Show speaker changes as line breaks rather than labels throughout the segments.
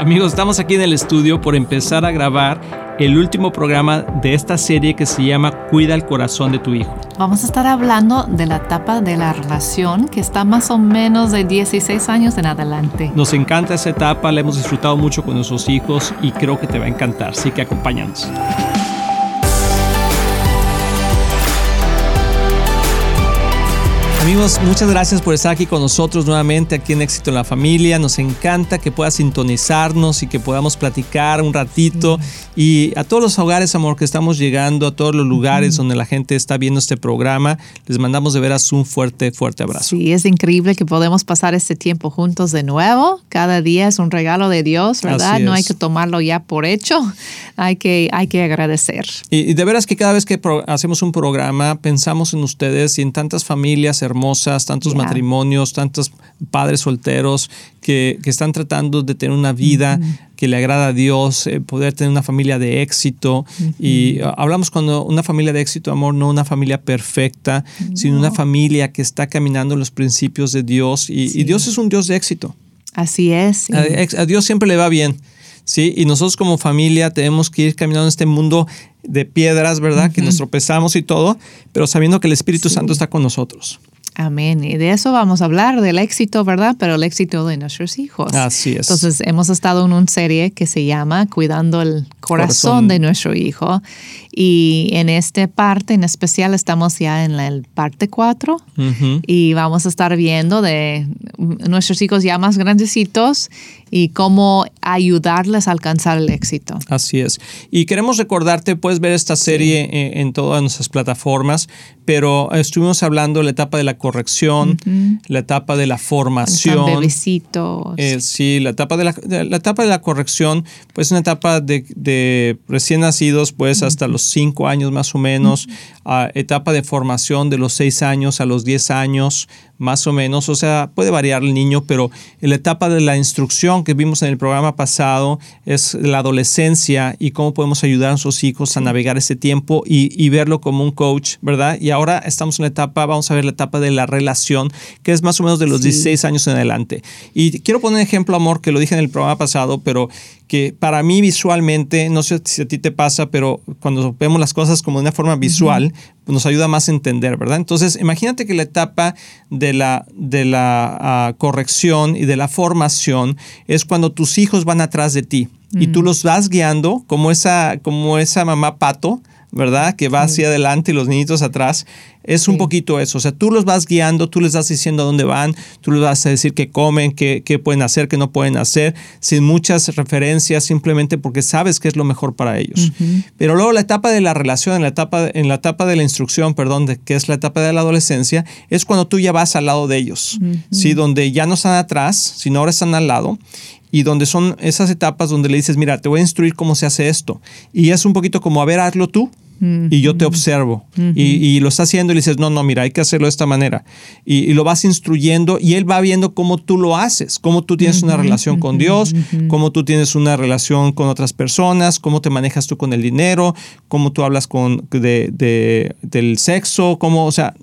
Amigos, estamos aquí en el estudio por empezar a grabar el último programa de esta serie que se llama Cuida el corazón de tu hijo.
Vamos a estar hablando de la etapa de la relación que está más o menos de 16 años en adelante.
Nos encanta esa etapa, la hemos disfrutado mucho con nuestros hijos y creo que te va a encantar, así que acompáñanos. Amigos, muchas gracias por estar aquí con nosotros nuevamente aquí en Éxito en la Familia. Nos encanta que puedas sintonizarnos y que podamos platicar un ratito. Y a todos los hogares, amor, que estamos llegando, a todos los lugares donde la gente está viendo este programa, les mandamos de veras un fuerte, fuerte abrazo.
Sí, es increíble que podemos pasar este tiempo juntos de nuevo. Cada día es un regalo de Dios, ¿verdad? No hay que tomarlo ya por hecho. Hay que, hay que agradecer.
Y, de veras que cada vez que hacemos un programa, pensamos en ustedes y en tantas familias hermosas, tantos matrimonios, tantos padres solteros que, que, están tratando de tener una vida que le agrada a Dios, eh, poder tener una familia de éxito. Y ah, hablamos cuando una familia de éxito, amor, no una familia perfecta, sino una familia que está caminando en los principios de Dios. Y, Dios es un Dios de éxito.
Así es.
A, Dios siempre le va bien. ¿sí? Y nosotros como familia tenemos que ir caminando en este mundo de piedras, ¿verdad? Que nos tropezamos y todo, pero sabiendo que el Espíritu Santo está con nosotros.
Amén. Y de eso vamos a hablar, del éxito, ¿verdad? Pero el éxito de nuestros hijos.
Así es.
Entonces, hemos estado en una serie que se llama Cuidando el corazón, de nuestro hijo. Y en esta parte en especial estamos ya en la parte 4 y vamos a estar viendo de nuestros hijos ya más grandecitos y cómo ayudarles a alcanzar el éxito.
Así es. Y queremos recordarte, puedes ver esta serie en, todas nuestras plataformas, pero estuvimos hablando de la etapa de la corrección, la etapa de la formación.
Bebecitos.
Eh, sí, la etapa de la, la, etapa de la corrección, pues una etapa de, de recién nacidos, pues hasta los cinco años más o menos, etapa de formación de los seis años a los diez años, más o menos, o sea, puede variar el niño, pero la etapa de la instrucción que vimos en el programa pasado es la adolescencia y cómo podemos ayudar a nuestros hijos a navegar ese tiempo y, verlo como un coach, ¿verdad? Y ahora estamos en la etapa, vamos a ver la etapa de la relación, que es más o menos de los 16 años en adelante. Y quiero poner un ejemplo, amor, que lo dije en el programa pasado, pero que para mí visualmente, no sé si a ti te pasa, pero cuando vemos las cosas como de una forma visual, nos ayuda más a entender, ¿verdad? Entonces, imagínate que la etapa de la, de la ah, corrección y de la formación es cuando tus hijos van atrás de ti y tú mm. los vas guiando como esa, como esa mamá pato ¿verdad? Que va hacia adelante y los niñitos atrás. Es un poquito eso. O sea, tú los vas guiando, tú les vas diciendo a dónde van, tú les vas a decir qué comen, qué, pueden hacer, qué no pueden hacer, sin muchas referencias, simplemente porque sabes que es lo mejor para ellos. Pero luego la etapa de la relación, en la etapa, en la etapa de la instrucción, perdón, de, que es la etapa de la adolescencia, es cuando tú ya vas al lado de ellos, ¿sí? Donde ya no están atrás, sino ahora están al lado y donde son esas etapas donde le dices, mira, te voy a instruir cómo se hace esto. Y es un poquito como, a ver, hazlo tú. Y yo te observo. y, lo está haciendo y le dices, no, no, mira, hay que hacerlo de esta manera. Y, lo vas instruyendo y él va viendo cómo tú lo haces, cómo tú tienes una relación con Dios, cómo tú tienes una relación con otras personas, cómo te manejas tú con el dinero, cómo tú hablas con, de, del sexo, cómo, o sea,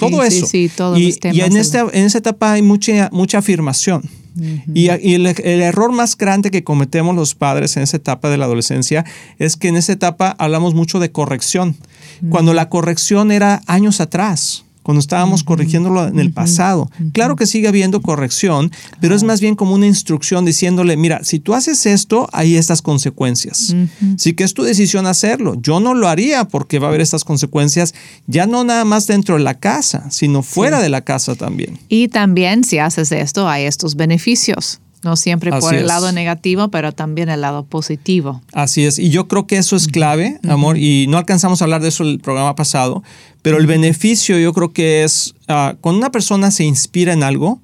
todo eso.
Sí, sí,
y, y en, esta, en esta etapa hay mucha, mucha afirmación. Y, el, error más grande que cometemos los padres en esa etapa de la adolescencia es que en esa etapa hablamos mucho de corrección, cuando la corrección era años atrás cuando estábamos corrigiéndolo en el pasado. Claro que sigue habiendo corrección, pero es más bien como una instrucción diciéndole, mira, si tú haces esto, hay estas consecuencias. Sí que es tu decisión hacerlo. Yo no lo haría porque va a haber estas consecuencias, ya no nada más dentro de la casa, sino fuera de la casa también.
Y también si haces esto, hay estos beneficios. No siempre por el lado negativo, pero también el lado positivo.
Así es. Y yo creo que eso es clave, amor. Y no alcanzamos a hablar de eso el programa pasado, pero el beneficio yo creo que es ah, cuando una persona se inspira en algo,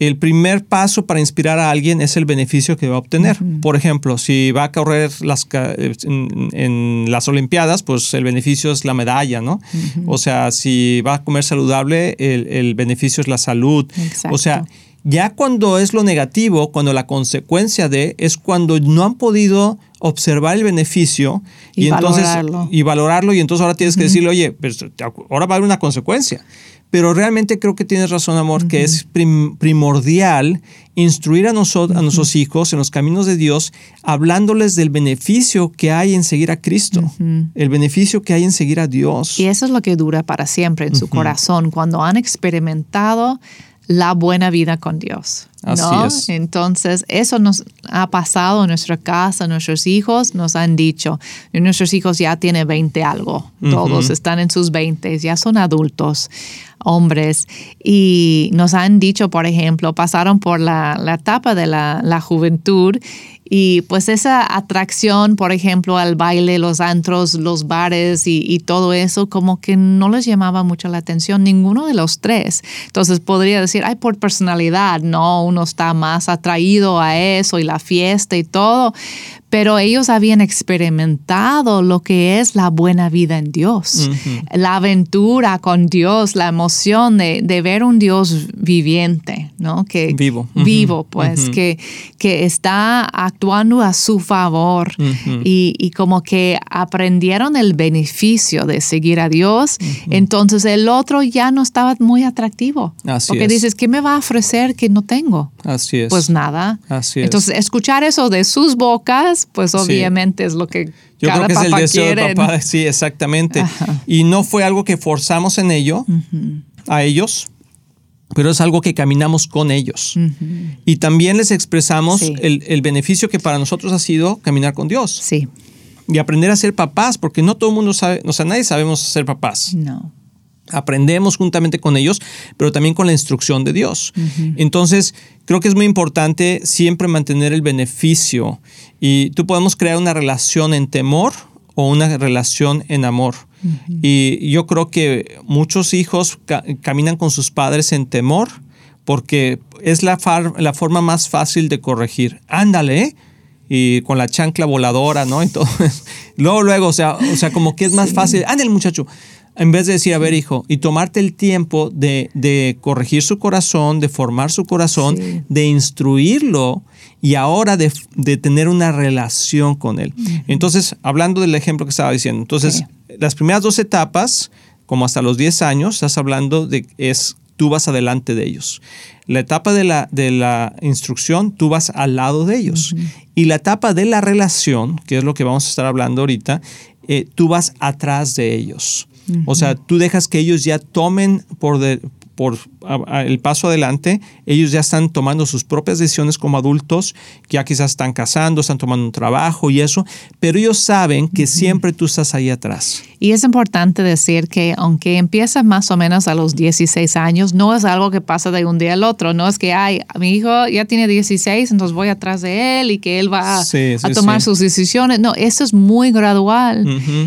el primer paso para inspirar a alguien es el beneficio que va a obtener. Por ejemplo, si va a correr las, en, las Olimpiadas, pues el beneficio es la medalla, ¿no? O sea, si va a comer saludable, el, beneficio es la salud. O sea, ya cuando es lo negativo, cuando la consecuencia de es cuando no han podido observar el beneficio y, entonces valorarlo. y valorarlo y entonces ahora tienes que decirle, oye, pero ahora va a haber una consecuencia. pero realmente creo que tienes razón, amor, que es primordial instruir a, nosotros, a nuestros hijos en los caminos de Dios, hablándoles del beneficio que hay en seguir a Cristo, el beneficio que hay en seguir a Dios.
Y eso es lo que dura para siempre en su corazón, cuando han experimentado la buena vida con Dios. ¿no? Entonces, eso nos ha pasado en nuestra casa, nuestros hijos nos han dicho, nuestros hijos ya tienen 20 algo, todos están en sus 20, ya son adultos, hombres, y nos han dicho, por ejemplo, pasaron por la, etapa de la, la juventud y pues esa atracción, por ejemplo, al baile, los antros, los bares y, todo eso, como que no les llamaba mucho la atención, ninguno de los tres. Entonces podría decir, ay, por personalidad, no, uno está más atraído a eso y la fiesta y todo pero ellos habían experimentado lo que es la buena vida en Dios, la aventura con Dios, la emoción de, ver un Dios viviente, ¿no? Que,
vivo.
Vivo, pues, que, que está actuando a su favor y, como que aprendieron el beneficio de seguir a Dios, entonces el otro ya no estaba muy atractivo.
Así
porque dices, ¿qué me va a ofrecer que no tengo?
Así es.
Pues nada.
Así es.
Entonces, escuchar eso de sus bocas, pues obviamente es lo que
yo
creo
que
es
el deseo del papá, sí, exactamente. Y no fue algo que forzamos en ello, a ellos, pero es algo que caminamos con ellos. Y también les expresamos el, beneficio que para nosotros ha sido caminar con Dios.
Sí.
Y aprender a ser papás, porque no todo el mundo sabe, o sea, nadie sabemos ser papás.
No
aprendemos juntamente con ellos, pero también con la instrucción de Dios. Entonces, creo que es muy importante siempre mantener el beneficio y tú podemos crear una relación en temor o una relación en amor. Y yo creo que muchos hijos caminan con sus padres en temor porque es la, la forma más fácil de corregir. Ándale, y con la chancla voladora, ¿no? Y todo. luego, luego, o sea, o sea, como que es más fácil. Ándale, muchacho en vez de decir, a ver, hijo, y tomarte el tiempo de, corregir su corazón, de formar su corazón, de instruirlo y ahora de, tener una relación con él. Entonces, hablando del ejemplo que estaba diciendo, entonces, las primeras dos etapas, como hasta los 10 años, estás hablando de es tú vas adelante de ellos. La etapa de la, de la instrucción, tú vas al lado de ellos. Y la etapa de la relación, que es lo que vamos a estar hablando ahorita, eh, tú vas atrás de ellos. O sea, tú dejas que ellos ya tomen por, por el paso adelante, ellos ya están tomando sus propias decisiones como adultos, ya quizás están casando, están tomando un trabajo y eso, pero ellos saben que siempre tú estás ahí atrás.
Y es importante decir que aunque empieza más o menos a los 16 años, no es algo que pasa de un día al otro, no es que, ay, mi hijo ya tiene 16, entonces voy atrás de él y que él va a tomar sus decisiones. No, eso es muy gradual.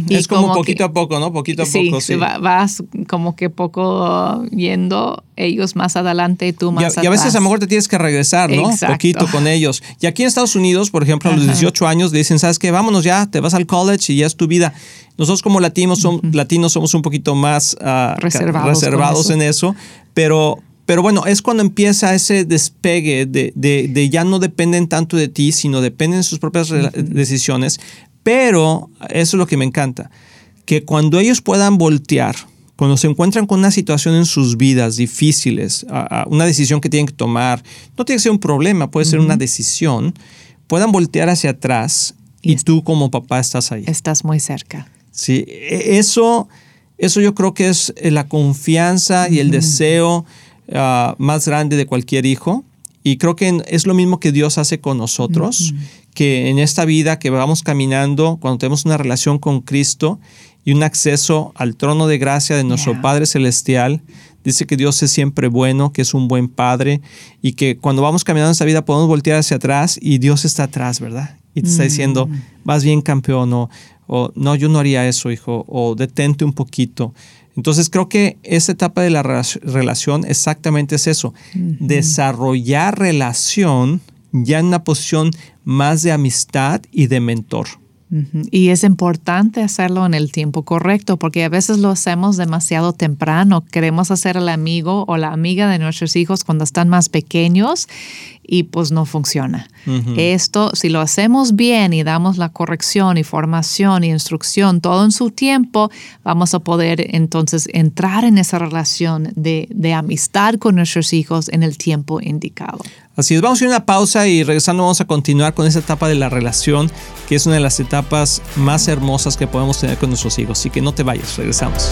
es como, poquito a poco, ¿no? Poquito a poco. Sí,
vas como que poco yendo ellos más adelante y tú más atrás.
Y a veces a lo mejor te tienes que regresar, ¿no? Un Poquito con ellos. Y aquí en Estados Unidos, por ejemplo, a los 18 años le dicen, ¿sabes qué? Vámonos ya, te vas al college y ya es tu vida. Nosotros como latinos, latinos somos un poquito más ah, reservados, en eso, pero, pero bueno, es cuando empieza ese despegue de, de, ya no dependen tanto de ti, sino dependen de sus propias decisiones. Pero eso es lo que me encanta, que cuando ellos puedan voltear, cuando se encuentran con una situación en sus vidas difíciles, una decisión que tienen que tomar, no tiene que ser un problema, puede ser una decisión, puedan voltear hacia atrás y, tú como papá estás ahí.
Estás muy cerca.
Sí, e, eso, eso yo creo que es eh, la confianza y el deseo ah, más grande de cualquier hijo. Y creo que es lo mismo que Dios hace con nosotros, que en esta vida que vamos caminando, cuando tenemos una relación con Cristo y un acceso al trono de gracia de nuestro Padre Celestial. Dice que Dios es siempre bueno, que es un buen Padre y que cuando vamos caminando en esta vida podemos voltear hacia atrás y Dios está atrás, ¿verdad? Y te está diciendo, mm. vas bien campeón o, o no, yo no haría eso, hijo, o detente un poquito. Entonces creo que esa etapa de la relación exactamente es eso, desarrollar relación ya en una posición más de amistad y de mentor.
Y es importante hacerlo en el tiempo correcto porque a veces lo hacemos demasiado temprano. Queremos hacer el amigo o la amiga de nuestros hijos cuando están más pequeños y pues no funciona. Esto, si lo hacemos bien y damos la corrección y formación y instrucción todo en su tiempo, vamos a poder entonces entrar en esa relación de, de amistad con nuestros hijos en el tiempo indicado.
Así es, vamos a ir a una pausa y regresando vamos a continuar con esa etapa de la relación, que es una de las etapas más hermosas que podemos tener con nuestros hijos. Así que no te vayas, regresamos.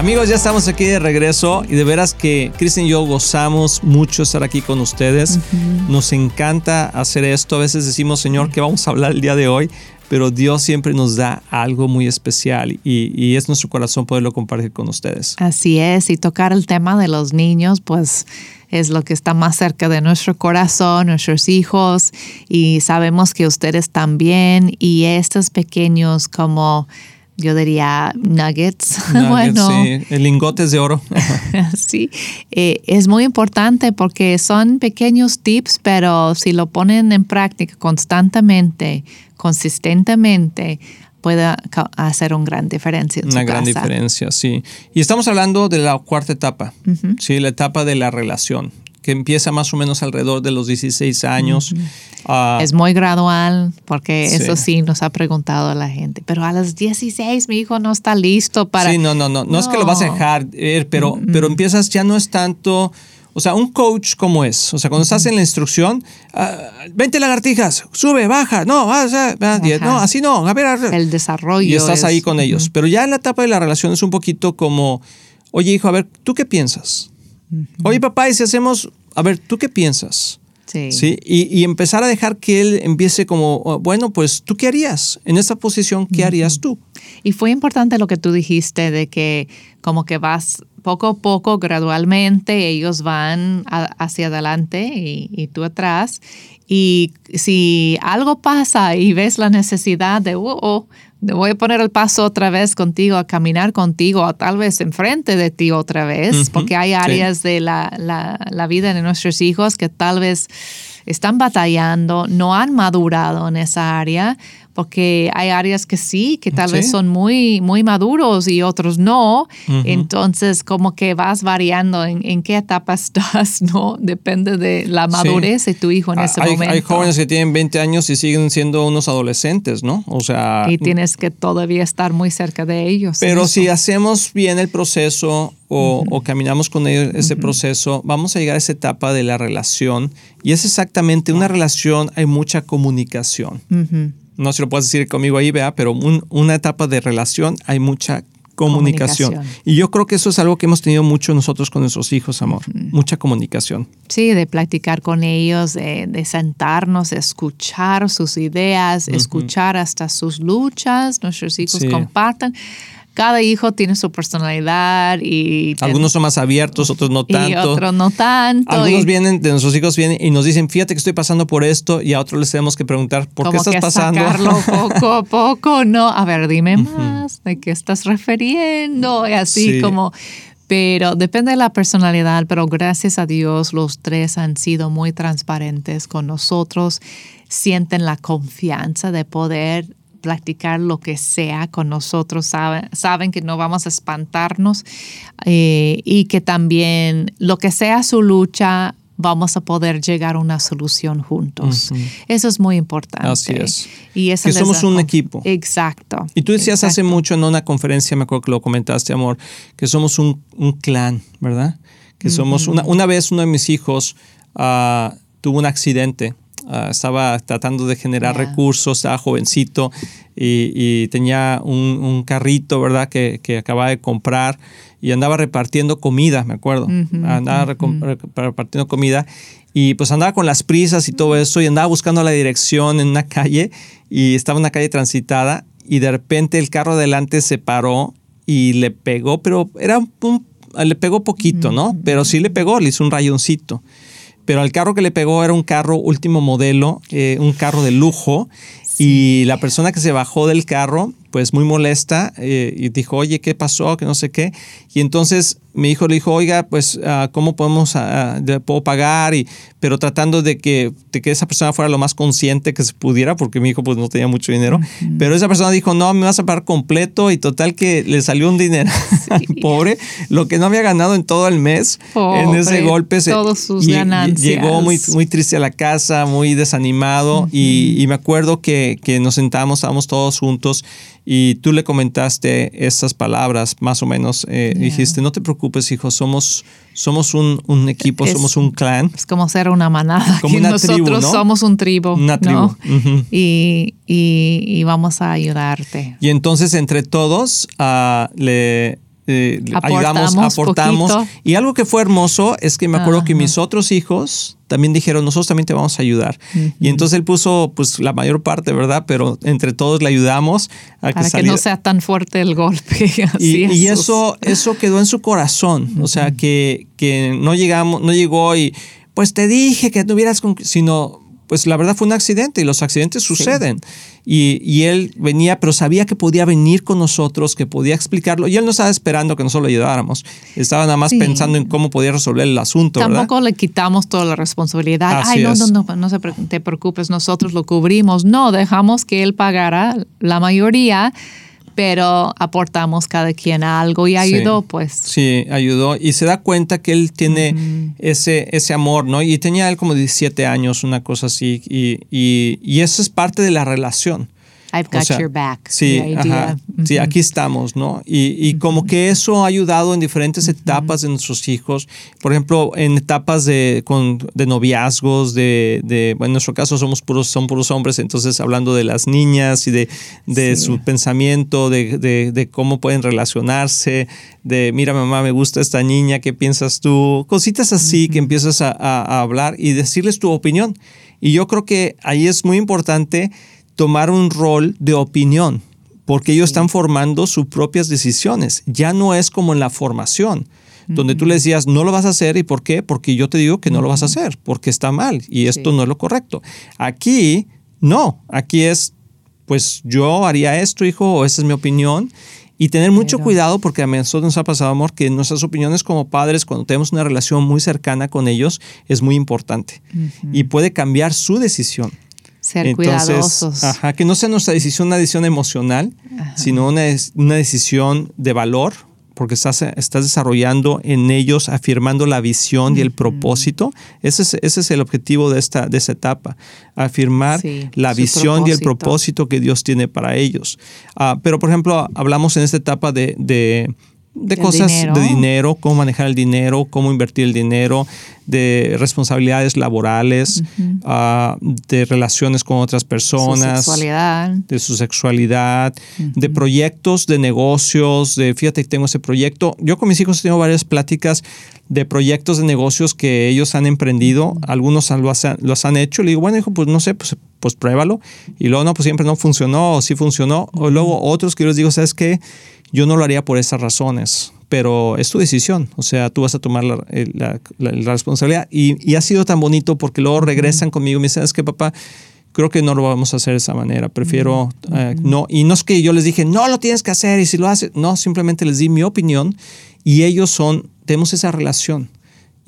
Amigos, ya estamos aquí de regreso y de veras que Cristian y yo gozamos mucho estar aquí con ustedes. Nos encanta hacer esto. A veces decimos, Señor, ¿qué vamos a hablar el día de hoy? pero Dios siempre nos da algo muy especial y, es nuestro corazón poderlo compartir con ustedes.
Así es, y tocar el tema de los niños, pues es lo que está más cerca de nuestro corazón, nuestros hijos, y sabemos que ustedes también, y estos pequeños como yo diría nuggets.
bueno, sí, lingotes de oro.
sí, eh, es muy importante porque son pequeños tips, pero si lo ponen en práctica constantemente, consistentemente pueda hacer una gran diferencia.
una gran diferencia, sí. Y estamos hablando de la cuarta etapa, ¿sí? la etapa de la relación, que empieza más o menos alrededor de los 16 años.
Ah, es muy gradual, porque eso sí nos ha preguntado la gente, pero a los 16 mi hijo no está listo para...
Sí, no, no, no, no, es que lo vas a dejar, pero, pero empiezas, ya no es tanto o sea, un coach como es. O sea, cuando estás en la instrucción, uh, 20 lagartijas, sube, baja, no, ah, no, así no, a ver,
El desarrollo.
Y estás ahí con ellos. Pero ya en la etapa de la relación es un poquito como, oye, hijo, a ver, ¿tú qué piensas? Oye, papá, y si hacemos, a ver, ¿tú qué piensas? Sí. ¿Sí? Y, y, empezar a dejar que él empiece como, oh, bueno, pues tú qué harías en esta posición, ¿qué harías tú?
Y fue importante lo que tú dijiste de que como que vas poco a poco, gradualmente, ellos van hacia adelante y, tú atrás. Y si algo pasa y ves la necesidad de, oh, oh voy a poner el paso otra vez contigo, a caminar contigo, o tal vez enfrente de ti otra vez, porque hay áreas de la, la, la, vida de nuestros hijos que tal vez están batallando, no han madurado en esa área, porque hay áreas que sí, que tal vez son muy, muy maduros y otros no. Entonces, como que vas variando en, qué etapa estás, ¿no? Depende de la madurez de tu hijo en ah, ese momento.
Hay jóvenes que tienen 20 años y siguen siendo unos adolescentes, ¿no? O sea...
Y tienes que todavía estar muy cerca de ellos.
Pero si hacemos bien el proceso o, caminamos con ellos ese proceso, vamos a llegar a esa etapa de la relación y es exactamente una relación, hay mucha comunicación no sé si lo puedes decir conmigo ahí, vea, pero una etapa de relación hay mucha Comunicación. Y yo creo que eso es algo que hemos tenido mucho nosotros con nuestros hijos, amor. Mucha comunicación.
Sí, de platicar con ellos, de, sentarnos, escuchar sus ideas, escuchar hasta sus luchas. Nuestros hijos compartan cada hijo tiene su personalidad y...
Algunos son más abiertos, otros no tanto.
Y otros no tanto.
Algunos vienen, de nuestros hijos vienen y nos dicen, fíjate que estoy pasando por esto y a otros les tenemos que preguntar, ¿por qué estás
que
pasando?
Sacarlo poco a poco, no, a ver, dime más, ¿de qué estás refiriendo? Y así como pero depende de la personalidad, pero gracias a Dios los tres han sido muy transparentes con nosotros, sienten la confianza de poder platicar lo que sea con nosotros, saben, saben que no vamos a espantarnos eh, y que también lo que sea su lucha, vamos a poder llegar a una solución juntos. Eso es muy importante.
Así es. Y que somos un equipo.
Exacto.
Y tú decías hace mucho en una conferencia, me acuerdo que lo comentaste, amor, que somos un, clan, ¿verdad? Que somos una, una vez uno de mis hijos uh, tuvo un accidente Ah, estaba tratando de generar recursos, estaba jovencito y, tenía un, carrito, ¿verdad? Que, que, acababa de comprar y andaba repartiendo comida, me acuerdo. andaba repartiendo comida y pues andaba con las prisas y todo eso y andaba buscando la dirección en una calle y estaba en una calle transitada y de repente el carro adelante se paró y le pegó, pero era un, le pegó poquito, ¿no? Pero sí le pegó, le hizo un rayoncito pero el carro que le pegó era un carro último modelo, eh, un carro de lujo, y la persona que se bajó del carro, pues muy molesta, eh, y dijo, oye, ¿qué pasó? Que no sé qué. Y entonces mi hijo le dijo, oiga, pues, ah, ¿cómo podemos, uh, puedo pagar? Y, pero tratando de que, de que esa persona fuera lo más consciente que se pudiera, porque mi hijo pues no tenía mucho dinero. Pero esa persona dijo, no, me vas a pagar completo y total que le salió un dinero pobre, lo que no había ganado en todo el mes en ese golpe.
Todos sus ganancias.
Llegó muy, muy triste a la casa, muy desanimado y, me acuerdo que, que nos sentamos, estábamos todos juntos y tú le comentaste estas palabras, más o menos, eh, dijiste, no te preocupes, hijo, somos, somos un, un equipo, somos un clan.
Es como ser una manada. Como una nosotros tribu, ¿no? somos un tribu.
Una tribu.
y, y, y, vamos a ayudarte.
Y entonces entre todos uh, le eh, ayudamos, aportamos. Y algo que fue hermoso es que me acuerdo que mis otros hijos también dijeron, nosotros también te vamos a ayudar. Y entonces él puso pues la mayor parte, ¿verdad? Pero entre todos le ayudamos
a Para que, no sea tan fuerte el golpe.
y, eso, eso quedó en su corazón. O sea, que, que no llegamos, no llegó y pues te dije que no hubieras, sino pues la verdad fue un accidente y los accidentes suceden. Y, él venía, pero sabía que podía venir con nosotros, que podía explicarlo. Y él no estaba esperando que nosotros lo ayudáramos. Estaba nada más pensando en cómo podía resolver el asunto.
Tampoco le quitamos toda la responsabilidad. Ay, no, no, no, no te preocupes, nosotros lo cubrimos. No, dejamos que él pagara la mayoría pero aportamos cada quien algo y ayudó, pues.
Sí, ayudó y se da cuenta que él tiene ese, ese amor, ¿no? Y tenía él como 17 años, una cosa así, y, y, y eso es parte de la relación.
I've got your back.
Sí, sí, aquí estamos, ¿no? Y, y como que eso ha ayudado en diferentes etapas de nuestros hijos. Por ejemplo, en etapas de, con, de noviazgos, de, de, bueno, en nuestro caso somos puros, son puros hombres, entonces hablando de las niñas y de, de su pensamiento, de, de, cómo pueden relacionarse, de, mira mamá, me gusta esta niña, ¿qué piensas tú? Cositas así que empiezas a, a hablar y decirles tu opinión. Y yo creo que ahí es muy importante tomar un rol de opinión, porque ellos están formando sus propias decisiones. Ya no es como en la formación, donde tú le decías, no lo vas a hacer, ¿y por qué? Porque yo te digo que no lo vas a hacer, porque está mal y esto no es lo correcto. Aquí, no, aquí es, pues yo haría esto, hijo, o esa es mi opinión. Y tener mucho cuidado porque a nosotros nos ha pasado, amor, que nuestras opiniones como padres, cuando tenemos una relación muy cercana con ellos, es muy importante. Y puede cambiar su decisión.
Ser cuidadosos.
Ajá, que no sea nuestra decisión una decisión emocional, sino una, una, decisión de valor, porque estás, estás desarrollando en ellos, afirmando la visión y el propósito. Ese es, ese es el objetivo de esta, de etapa, afirmar la visión y el propósito que Dios tiene para ellos. Ah, pero, por ejemplo, hablamos en esta etapa de, de cosas de dinero, cómo manejar el dinero, cómo invertir el dinero, de responsabilidades laborales, ah, de relaciones con otras personas, de su sexualidad, de proyectos, de negocios, de fíjate que tengo ese proyecto. Yo con mis hijos tengo varias pláticas de proyectos de negocios que ellos han emprendido, algunos los han hecho. Le digo, bueno, hijo, pues no sé, pues, pues pruébalo. Y luego, no, pues siempre no funcionó, o sí funcionó. O luego otros que yo les digo, ¿sabes qué? Yo no lo haría por esas razones, pero es tu decisión. O sea, tú vas a tomar la, responsabilidad. Y, ha sido tan bonito porque luego regresan conmigo y me dicen, es que papá, creo que no lo vamos a hacer de esa manera. Prefiero eh, no. Y no es que yo les dije, no lo tienes que hacer y si lo haces, no, simplemente les di mi opinión y ellos son, tenemos esa relación.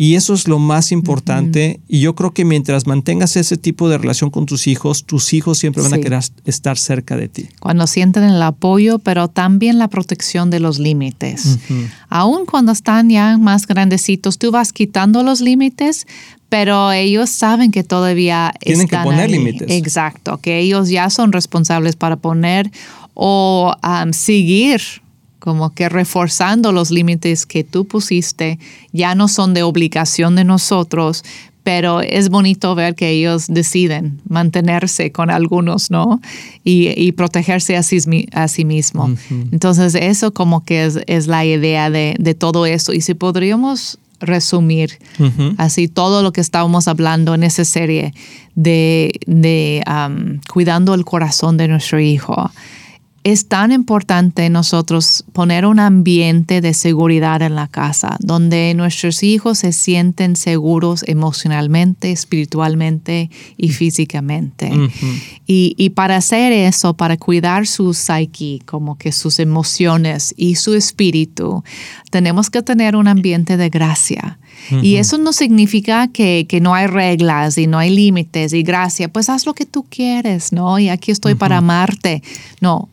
Y eso es lo más importante. Y yo creo que mientras mantengas ese tipo de relación con tus hijos, tus hijos siempre van a querer estar cerca de ti.
Cuando sienten el apoyo, pero también la protección de los límites. Aún cuando están ya más grandecitos, tú vas quitando los límites, pero ellos saben que todavía
tienen que poner límites.
Exacto, que ellos ya son responsables para poner o seguir como que reforzando los límites que tú pusiste, ya no son de obligación de nosotros, pero es bonito ver que ellos deciden mantenerse con algunos, ¿no? Y, protegerse a sí, a sí mismo. Entonces, eso como que es, la idea de, todo eso. Y si podríamos resumir así todo lo que estábamos hablando en esa serie de, cuidando el corazón de nuestro hijo es tan importante nosotros poner un ambiente de seguridad en la casa, donde nuestros hijos se sienten seguros emocionalmente, espiritualmente y físicamente. y, para hacer eso, para cuidar su psyche, como que sus emociones y su espíritu, tenemos que tener un ambiente de gracia. Y eso no significa que, no hay reglas y no hay límites y gracia, pues haz lo que tú quieres, ¿no? Y aquí estoy para amarte. No,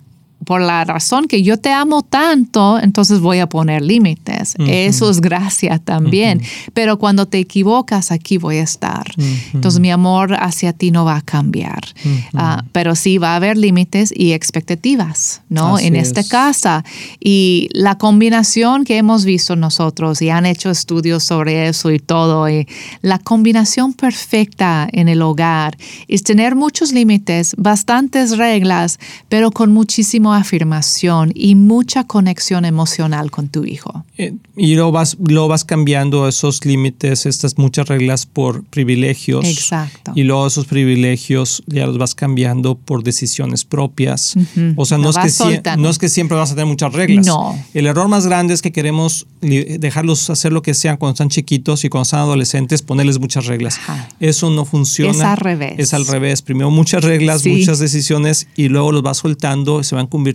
por la razón que yo te amo tanto, entonces voy a poner límites. Eso es gracia también. Pero cuando te equivocas, aquí voy a estar. Entonces mi amor hacia ti no va a cambiar. Ah, pero sí va a haber límites y expectativas, ¿no? en esta casa. Y la combinación que hemos visto nosotros y han hecho estudios sobre eso y todo, y la combinación perfecta en el hogar es tener muchos límites, bastantes reglas, pero con muchísimo afirmación y mucha conexión emocional con tu hijo.
Eh, y lo vas, lo vas cambiando esos límites, estas muchas reglas por privilegios.
Exacto.
Y luego esos privilegios ya los vas cambiando por decisiones propias. O sea, no es, que no es que siempre vas a tener muchas reglas.
No.
El error más grande es que queremos dejarlos hacer lo que sean cuando están chiquitos y cuando están adolescentes, ponerles muchas reglas. Eso no funciona. Es
al revés.
Es al revés. Primero muchas reglas, muchas decisiones y luego los vas soltando, se van convirtiendo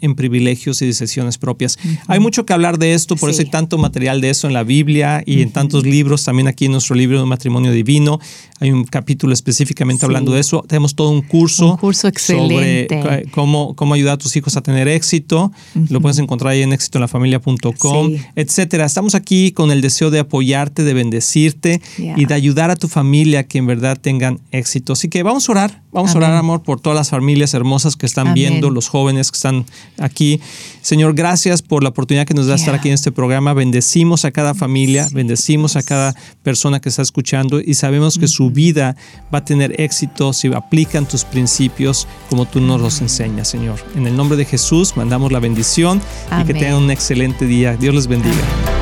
en privilegios y decisiones propias. Hay mucho que hablar de esto, por eso hay tanto material de eso en la Biblia y en tantos libros, también aquí en nuestro libro de Matrimonio Divino. Hay un capítulo específicamente hablando de eso. Tenemos todo un curso,
curso excelente.
sobre cómo, cómo ayudar a tus hijos a tener éxito. Lo puedes encontrar ahí en éxitoenlafamilia.com, etcétera. Estamos aquí con el deseo de apoyarte, de bendecirte y de ayudar a tu familia a que en verdad tengan éxito. Así que vamos a orar, vamos a orar, amor, por todas las familias hermosas que están viendo, los jóvenes que están aquí. Señor, gracias por la oportunidad que nos da estar aquí en este programa. Bendecimos a cada familia, bendecimos a cada persona que está escuchando y sabemos que su vida va a tener éxito si aplican tus principios como tú nos los enseñas, Señor. En el nombre de Jesús mandamos la bendición y que tengan un excelente día. Dios les bendiga.